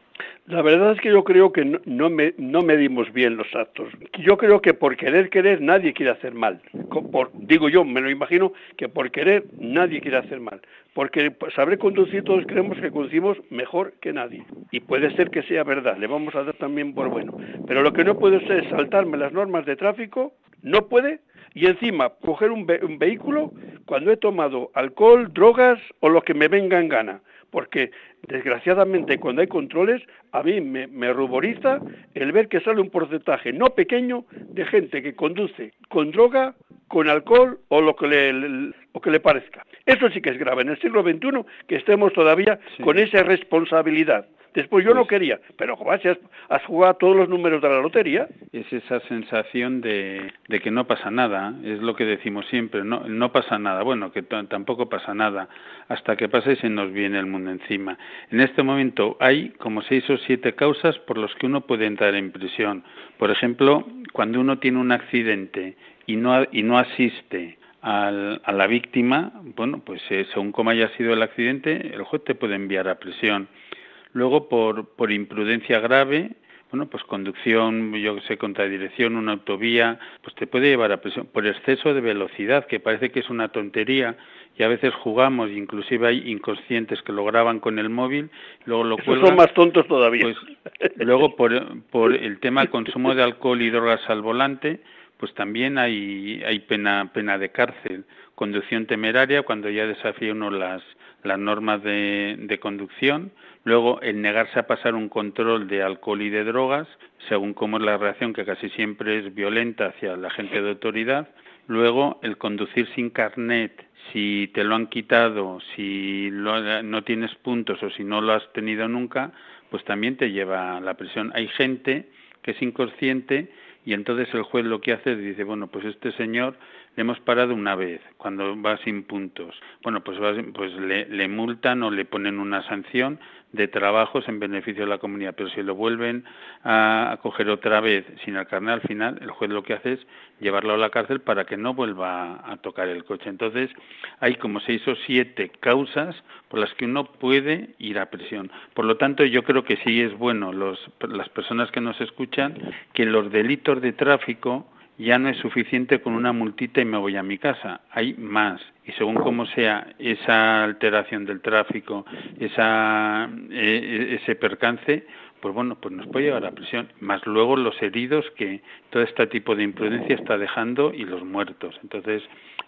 La verdad es que yo creo que no, me, no medimos bien los actos. Yo creo que por querer querer nadie quiere hacer mal. Por, digo yo, me lo imagino que por querer nadie quiere hacer mal. Porque saber conducir todos creemos que conducimos mejor que nadie. Y puede ser que sea verdad, le vamos a dar también por bueno. Pero lo que no puede ser es saltarme las normas de tráfico, no puede, y encima coger un, un vehículo cuando he tomado alcohol, drogas o lo que me venga en gana porque desgraciadamente cuando hay controles, a mí me, ruboriza el ver que sale un porcentaje no pequeño de gente que conduce con droga, con alcohol o lo que le, que le parezca. Eso sí que es grave. En el siglo XXI que estemos todavía con esa responsabilidad Después yo no pues quería, pero como has, has jugado todos los números de la lotería. Es esa sensación de, de que no pasa nada, es lo que decimos siempre, no, no pasa nada, bueno, que tampoco pasa nada, hasta que pasa y se nos viene el mundo encima. En este momento hay como seis o siete causas por las que uno puede entrar en prisión. Por ejemplo, cuando uno tiene un accidente y no, y no asiste al, a la víctima, bueno, pues eh, según cómo haya sido el accidente, el juez te puede enviar a prisión. Luego, por, por imprudencia grave, bueno, pues conducción, yo que sé, contradirección, una autovía, pues te puede llevar a prisión. Por exceso de velocidad, que parece que es una tontería, y a veces jugamos, inclusive hay inconscientes que lo graban con el móvil, luego lo cuelgan. son más tontos todavía. Pues, luego, por, por el tema consumo de alcohol y drogas al volante, pues también hay, hay pena, pena de cárcel. Conducción temeraria, cuando ya desafía uno las, las normas de, conducción. Luego, el negarse a pasar un control de alcohol y de drogas, según cómo es la reacción, que casi siempre es violenta hacia la gente de autoridad. Luego, el conducir sin carnet, si te lo han quitado, si no tienes puntos o si no lo has tenido nunca, pues también te lleva a la prisión. Hay gente que es inconsciente y entonces el juez lo que hace es dice, bueno, pues este señor le hemos parado una vez cuando va sin puntos. Bueno, pues, pues le, le multan o le ponen una sanción de trabajos en beneficio de la comunidad, pero si lo vuelven a, coger otra vez sin el carnet al final, el juez lo que hace es llevarlo a la cárcel para que no vuelva a tocar el coche. Entonces, hay como seis o siete causas por las que uno puede ir a prisión. Por lo tanto, yo creo que sí es bueno los, las personas que nos escuchan que los delitos de tráfico ya no es suficiente con una multita y me voy a mi casa. Hay más. Y según cómo sea esa alteración del tráfico, esa, e, e, ese percance, pues bueno, pues nos puede llevar a prisión. Más luego los heridos que todo este tipo de imprudencia está dejando y los muertos. Entonces,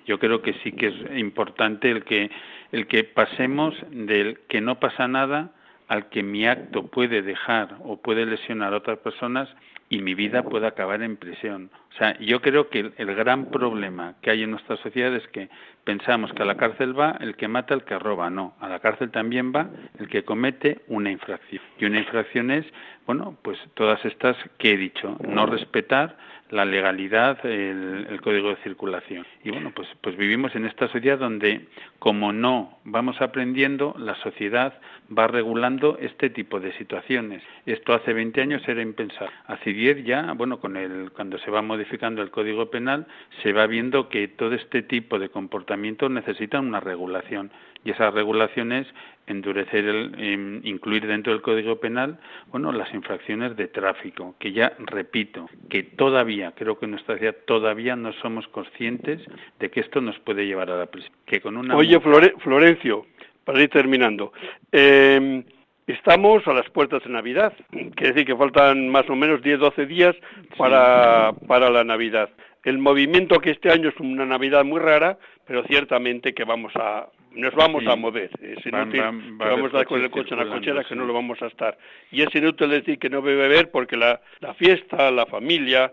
yo creo que sí que es importante el que, el que pasemos del que no pasa nada al que mi acto puede dejar o puede lesionar a otras personas y mi vida puede acabar en prisión. O sea, yo creo que el, gran problema que hay en nuestra sociedad es que pensamos que a la cárcel va el que mata, el que roba. No, a la cárcel también va el que comete una infracción. Y una infracción es, bueno, pues todas estas que he dicho, no respetar la legalidad, el, código de circulación. Y bueno, pues, pues vivimos en esta sociedad donde, como no vamos aprendiendo, la sociedad va regulando este tipo de situaciones. Esto hace 20 años era impensable. Hace 10 ya, bueno, con el, cuando se va modificando el código penal, se va viendo que todo este tipo de comportamientos necesitan una regulación y esas regulaciones endurecer el, incluir dentro del Código Penal bueno las infracciones de tráfico que ya repito que todavía creo que en nuestra sociedad todavía no somos conscientes de que esto nos puede llevar a la prisión que con una oye Florencio para ir terminando em, Estamos a las puertas de Navidad, quiere decir que faltan más o menos 10-12 días para, para la Navidad. El movimiento que este año es una Navidad muy rara, pero ciertamente que vamos a, nos vamos a mover. Es inútil vamos a estar con el coche en la cochera que no lo vamos a estar. Y es inútil decir que no bebe beber porque la, la fiesta, la familia,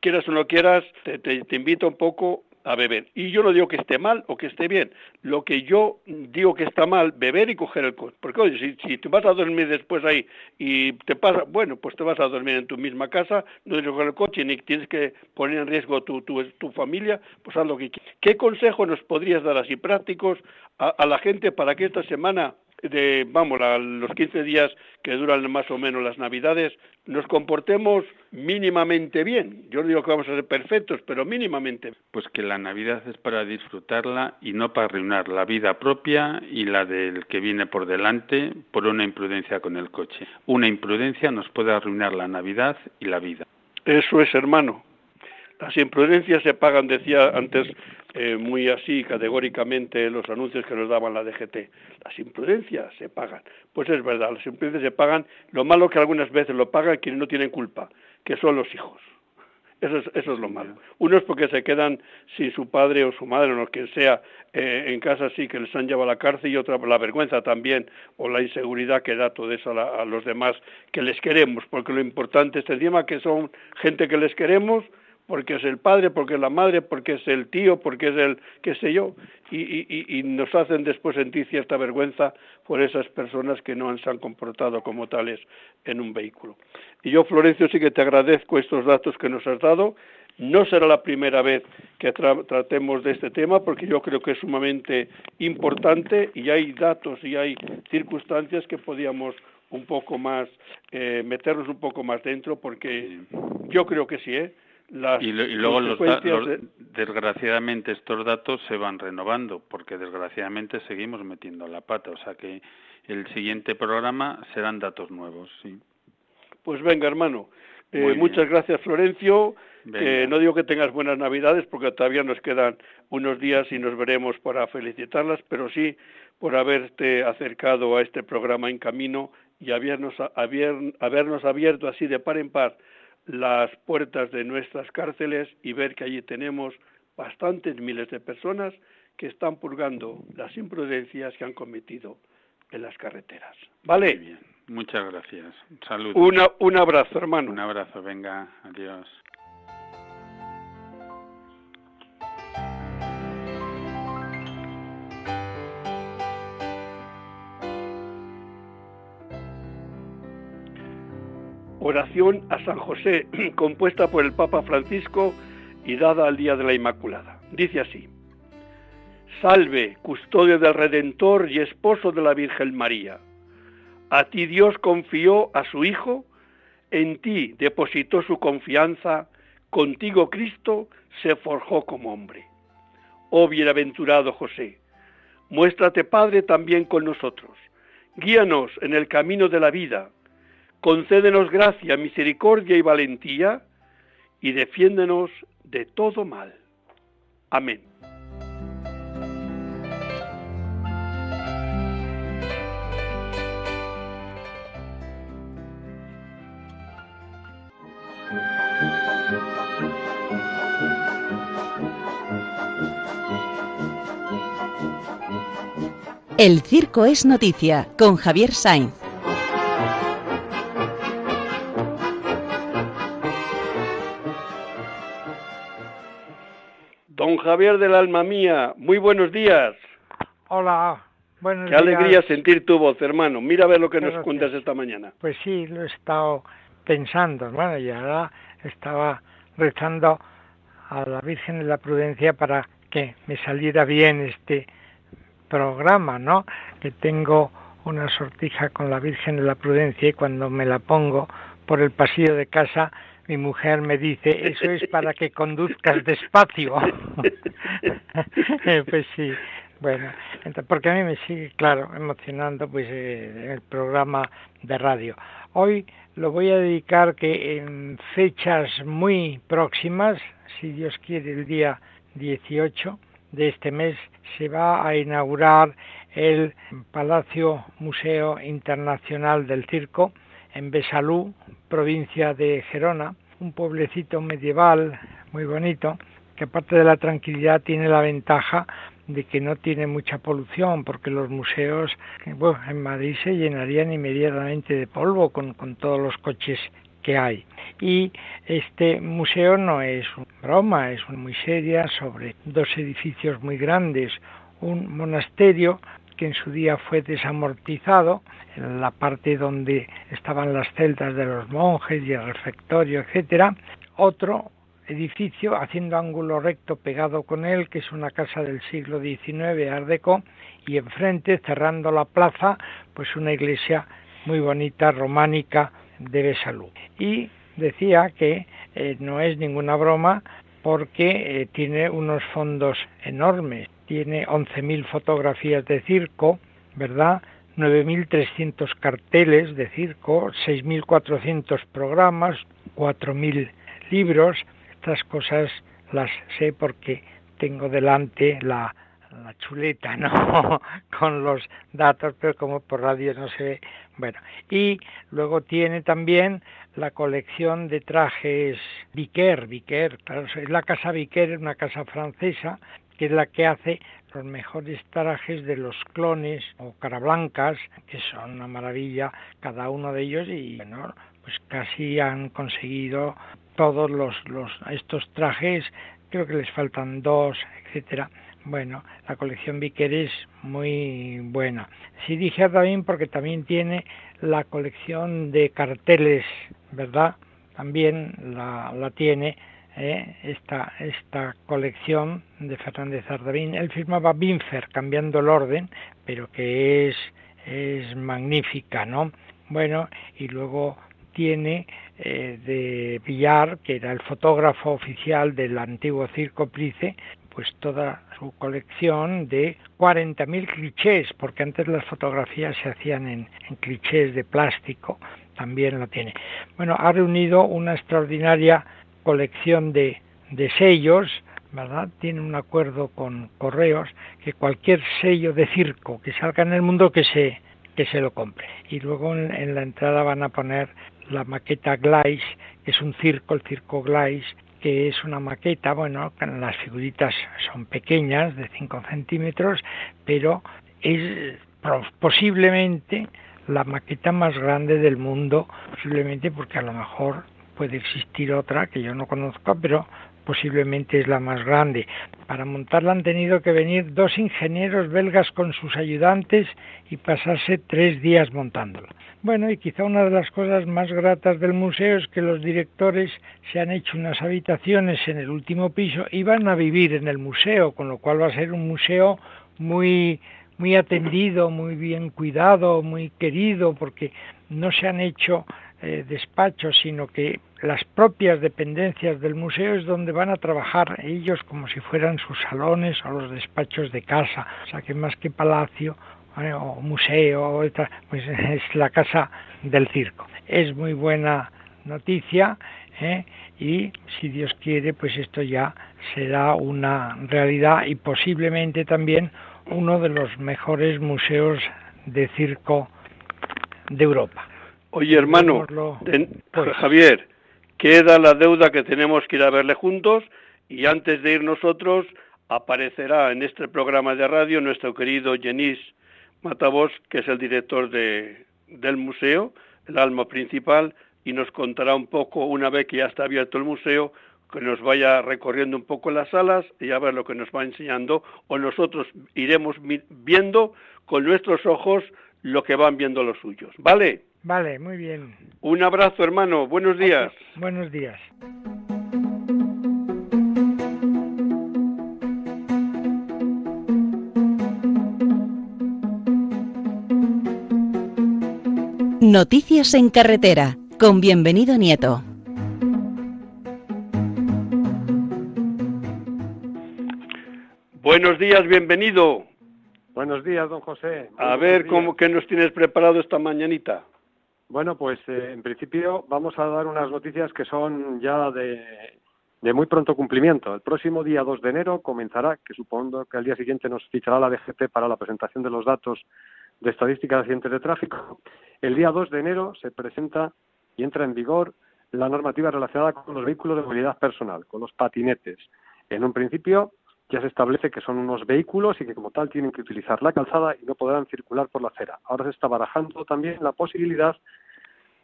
quieras o no quieras, te, te, te invita un poco a beber. Y yo no digo que esté mal o que esté bien. Lo que yo digo que está mal, beber y coger el coche. Porque, oye, si, si te vas a dormir después ahí y te pasa, bueno, pues te vas a dormir en tu misma casa, no tienes que coger el coche ni tienes que poner en riesgo tu, tu, tu familia, pues haz lo que quieras. ¿Qué consejo nos podrías dar así prácticos a, a la gente para que esta semana de, vamos, a los 15 días que duran más o menos las Navidades, nos comportemos mínimamente bien. Yo no digo que vamos a ser perfectos, pero mínimamente. Pues que la Navidad es para disfrutarla y no para arruinar la vida propia y la del que viene por delante por una imprudencia con el coche. Una imprudencia nos puede arruinar la Navidad y la vida. Eso es, hermano. Las imprudencias se pagan, decía antes eh, muy así categóricamente los anuncios que nos daban la DGT. Las imprudencias se pagan. Pues es verdad, las imprudencias se pagan. Lo malo que algunas veces lo pagan quienes no tienen culpa, que son los hijos. Eso es, eso es lo malo. Unos porque se quedan sin su padre o su madre o que sea eh, en casa sí que les han llevado a la cárcel y otra la vergüenza también o la inseguridad que da todo eso a, a los demás que les queremos, porque lo importante es encima que son gente que les queremos, porque es el padre, porque es la madre, porque es el tío, porque es el qué sé yo, y, y, nos hacen después sentir cierta vergüenza por esas personas que no se han comportado como tales en un vehículo. Y yo, Florencio, sí que te agradezco estos datos que nos has dado. No será la primera vez que tratemos de este tema porque yo creo que es sumamente importante y hay datos y hay circunstancias que podíamos un poco más, eh, meternos un poco más dentro porque yo creo que sí, ¿eh? Y, luego los, desgraciadamente estos datos se van renovando porque desgraciadamente seguimos metiendo la pata. O sea que el siguiente programa serán datos nuevos sí. Pues venga hermano. Eh, muchas gracias Florencio. No digo que tengas buenas navidades porque todavía nos quedan unos días y nos veremos para felicitarlas pero sí por haberte acercado a este programa en camino y habernos, habernos abierto así de par en par las puertas de nuestras cárceles y ver que allí tenemos bastantes miles de personas que están purgando las imprudencias que han cometido en las carreteras. ¿Vale? bien. Muchas gracias. Salud. un abrazo, hermano. Un abrazo, venga, adiós. Oración a San José, compuesta por el Papa Francisco y dada al Día de la Inmaculada. Dice así, Salve, custodio del Redentor y esposo de la Virgen María. A ti Dios confió a su Hijo, en ti depositó su confianza, contigo Cristo se forjó como hombre. Oh bienaventurado José, muéstrate Padre también con nosotros, guíanos en el camino de la vida, concédenos gracia, misericordia y valentía, y defiéndenos de todo mal. Amén. El circo es noticia con Javier Sainz. Javier del alma mía, muy buenos días. Hola, buenos Qué alegría sentir tu voz, hermano. Mira a ver lo que nos cuentas esta mañana. Pues sí, lo he estado pensando, hermano, y ahora estaba rezando a la Virgen de la Prudencia para que me saliera bien este programa, ¿no? Que tengo una sortija con la Virgen de la Prudencia y cuando me la pongo por el pasillo de casa mi mujer me dice, eso es para que conduzcas despacio. pues sí, bueno, porque a mí me sigue, claro, emocionando pues eh, el programa de radio. Hoy lo voy a dedicar que en fechas muy próximas, si Dios quiere, el día 18 de este mes se va a inaugurar el Palacio Museo Internacional del Circo en Besalú, provincia de Gerona, un pueblecito medieval muy bonito, que aparte de la tranquilidad tiene la ventaja de que no tiene mucha polución, porque los museos bueno, en Madrid se llenarían inmediatamente de polvo con, con todos los coches que hay. Y este museo no es una broma, es muy seria sobre dos edificios muy grandes, un monasterio que en su día fue desamortizado, en la parte donde estaban las celdas de los monjes y el refectorio, etcétera, otro edificio haciendo ángulo recto pegado con él, que es una casa del siglo XIX, Art y enfrente, cerrando la plaza, pues una iglesia muy bonita, románica, de Besalú. Y decía que eh, no es ninguna broma porque eh, tiene unos fondos enormes tiene 11.000 fotografías de circo, ¿verdad? 9.300 carteles de circo, 6.400 programas, 4.000 libros. Estas cosas las sé porque tengo delante la, la chuleta, ¿no? Con los datos, pero como por radio no se ve. Bueno, y luego tiene también la colección de trajes Viquer, Viquer, es la casa Viquer, una casa francesa que es la que hace los mejores trajes de los clones o carablancas, que son una maravilla cada uno de ellos y bueno, pues casi han conseguido todos los, los estos trajes, creo que les faltan dos, etcétera. Bueno, la colección Vicker es muy buena. Sí dije también porque también tiene la colección de carteles, ¿verdad? También la, la tiene ¿eh? esta, esta colección de Fernández Ardavín. Él firmaba Binfer, cambiando el orden, pero que es, es magnífica, ¿no? Bueno, y luego tiene eh, de Villar, que era el fotógrafo oficial del antiguo Circo Price, pues toda su colección de 40.000 clichés, porque antes las fotografías se hacían en, en, clichés de plástico, también la tiene. Bueno, ha reunido una extraordinaria colección de, de sellos, ¿verdad? Tiene un acuerdo con correos que cualquier sello de circo que salga en el mundo que se que se lo compre. Y luego en, la entrada van a poner la maqueta Glais, que es un circo, el circo Glais, que es una maqueta, bueno, las figuritas son pequeñas, de 5 centímetros, pero es posiblemente la maqueta más grande del mundo, posiblemente porque a lo mejor puede existir otra que yo no conozco, pero posiblemente es la más grande. Para montarla han tenido que venir dos ingenieros belgas con sus ayudantes y pasarse tres días montándola. Bueno, y quizá una de las cosas más gratas del museo es que los directores se han hecho unas habitaciones en el último piso y van a vivir en el museo, con lo cual va a ser un museo muy muy atendido, muy bien cuidado, muy querido, porque no se han hecho eh, despachos, sino que las propias dependencias del museo es donde van a trabajar ellos como si fueran sus salones o los despachos de casa, o sea que más que palacio ¿eh? o museo, pues es la casa del circo. Es muy buena noticia ¿eh? y si Dios quiere, pues esto ya será una realidad y posiblemente también uno de los mejores museos de circo de Europa. Oye, hermano, pues. Javier, queda la deuda que tenemos que ir a verle juntos y antes de ir nosotros aparecerá en este programa de radio nuestro querido Jenis Matavos, que es el director de, del museo, el alma principal, y nos contará un poco, una vez que ya está abierto el museo, que nos vaya recorriendo un poco las salas y a ver lo que nos va enseñando, o nosotros iremos viendo con nuestros ojos lo que van viendo los suyos. ¿Vale? Vale, muy bien. Un abrazo, hermano. Buenos días. Buenos días. Noticias en carretera, con bienvenido Nieto. Buenos días, bienvenido. Buenos días, don José. a ver, ¿cómo que nos tienes preparado esta mañanita? Bueno, pues eh, en principio vamos a dar unas noticias que son ya de, de muy pronto cumplimiento. El próximo día 2 de enero comenzará, que supongo que al día siguiente nos fichará la DGT para la presentación de los datos de estadística de accidentes de tráfico. El día 2 de enero se presenta y entra en vigor la normativa relacionada con los vehículos de movilidad personal, con los patinetes. En un principio ya se establece que son unos vehículos y que como tal tienen que utilizar la calzada y no podrán circular por la acera. Ahora se está barajando también la posibilidad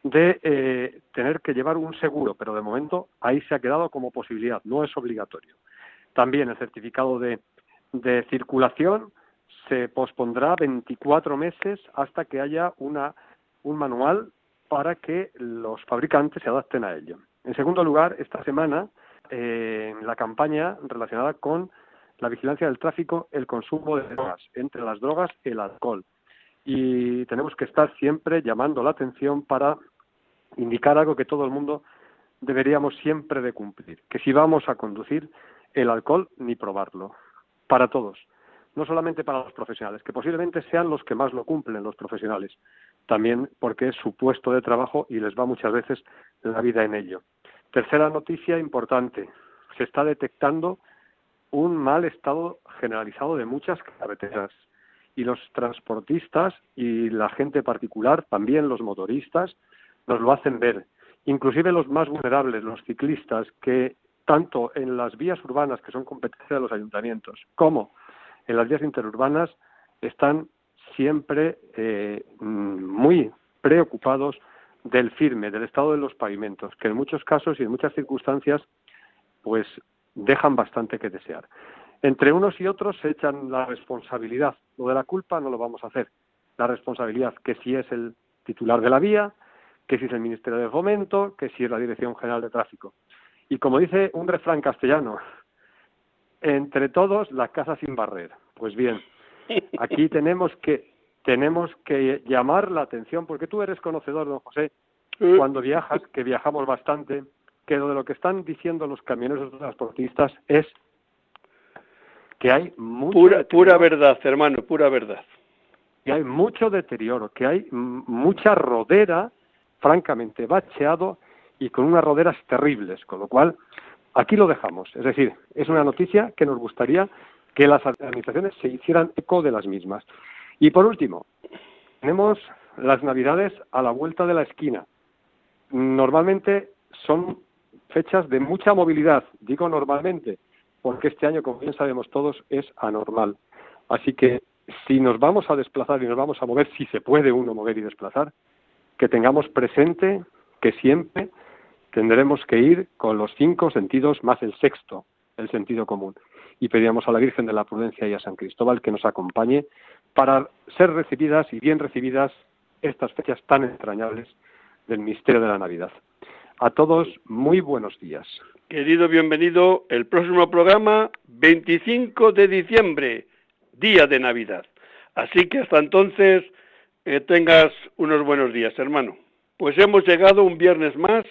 de eh, tener que llevar un seguro, pero de momento ahí se ha quedado como posibilidad, no es obligatorio. También el certificado de, de circulación se pospondrá 24 meses hasta que haya una, un manual para que los fabricantes se adapten a ello. En segundo lugar, esta semana, eh, la campaña relacionada con la vigilancia del tráfico, el consumo de drogas, entre las drogas el alcohol. Y tenemos que estar siempre llamando la atención para indicar algo que todo el mundo deberíamos siempre de cumplir, que si vamos a conducir el alcohol ni probarlo, para todos, no solamente para los profesionales, que posiblemente sean los que más lo cumplen los profesionales, también porque es su puesto de trabajo y les va muchas veces la vida en ello. Tercera noticia importante, se está detectando un mal estado generalizado de muchas carreteras y los transportistas y la gente particular, también los motoristas, nos lo hacen ver. Inclusive los más vulnerables, los ciclistas, que tanto en las vías urbanas, que son competencia de los ayuntamientos, como en las vías interurbanas, están siempre eh, muy preocupados del firme, del estado de los pavimentos, que en muchos casos y en muchas circunstancias, pues dejan bastante que desear. Entre unos y otros se echan la responsabilidad. Lo de la culpa no lo vamos a hacer. La responsabilidad, que si es el titular de la vía, que si es el Ministerio de Fomento, que si es la Dirección General de Tráfico. Y como dice un refrán castellano, entre todos la casa sin barrer. Pues bien, aquí tenemos que tenemos que llamar la atención porque tú eres conocedor, don José, cuando viajas, que viajamos bastante, que lo de lo que están diciendo los camioneros transportistas es que hay pura, pura verdad, hermano, pura verdad. Que hay mucho deterioro, que hay mucha rodera, francamente, bacheado y con unas roderas terribles, con lo cual aquí lo dejamos. Es decir, es una noticia que nos gustaría que las administraciones se hicieran eco de las mismas. Y por último, tenemos las Navidades a la vuelta de la esquina. Normalmente son fechas de mucha movilidad, digo normalmente, porque este año, como bien sabemos todos, es anormal. Así que si nos vamos a desplazar y nos vamos a mover, si se puede uno mover y desplazar, que tengamos presente que siempre tendremos que ir con los cinco sentidos más el sexto, el sentido común. Y pedíamos a la Virgen de la Prudencia y a San Cristóbal que nos acompañe para ser recibidas y bien recibidas estas fechas tan entrañables del misterio de la Navidad. A todos, muy buenos días. Querido, bienvenido. El próximo programa, 25 de diciembre, día de Navidad. Así que hasta entonces, eh, tengas unos buenos días, hermano. Pues hemos llegado un viernes más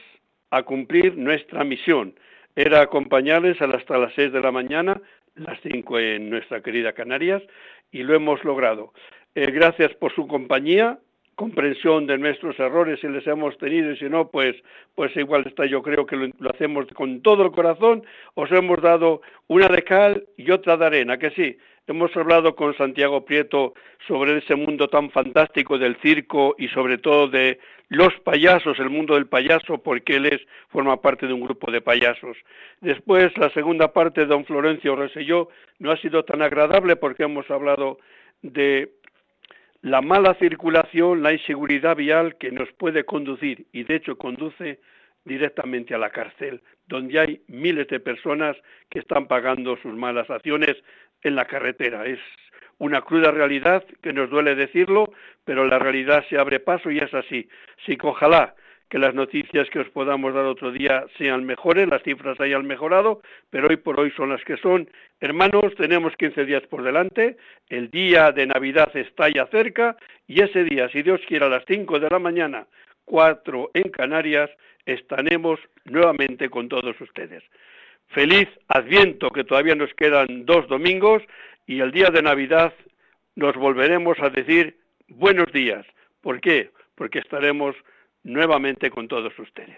a cumplir nuestra misión. Era acompañarles hasta las 6 de la mañana, las 5 en nuestra querida Canarias, y lo hemos logrado. Eh, gracias por su compañía comprensión de nuestros errores si les hemos tenido y si no, pues, pues igual está, yo creo que lo, hacemos con todo el corazón, os hemos dado una de cal y otra de arena, que sí, hemos hablado con Santiago Prieto sobre ese mundo tan fantástico del circo y sobre todo de los payasos, el mundo del payaso, porque él es, forma parte de un grupo de payasos. Después, la segunda parte don Florencio Reselló no ha sido tan agradable porque hemos hablado de la mala circulación, la inseguridad vial que nos puede conducir, y de hecho conduce directamente a la cárcel, donde hay miles de personas que están pagando sus malas acciones en la carretera. Es una cruda realidad que nos duele decirlo, pero la realidad se abre paso y es así. Sí que ojalá que las noticias que os podamos dar otro día sean mejores, las cifras hayan mejorado, pero hoy por hoy son las que son. Hermanos, tenemos 15 días por delante, el día de Navidad está ya cerca y ese día, si Dios quiere, a las 5 de la mañana, 4 en Canarias, estaremos nuevamente con todos ustedes. Feliz Adviento, que todavía nos quedan dos domingos y el día de Navidad nos volveremos a decir buenos días. ¿Por qué? Porque estaremos nuevamente con todos ustedes.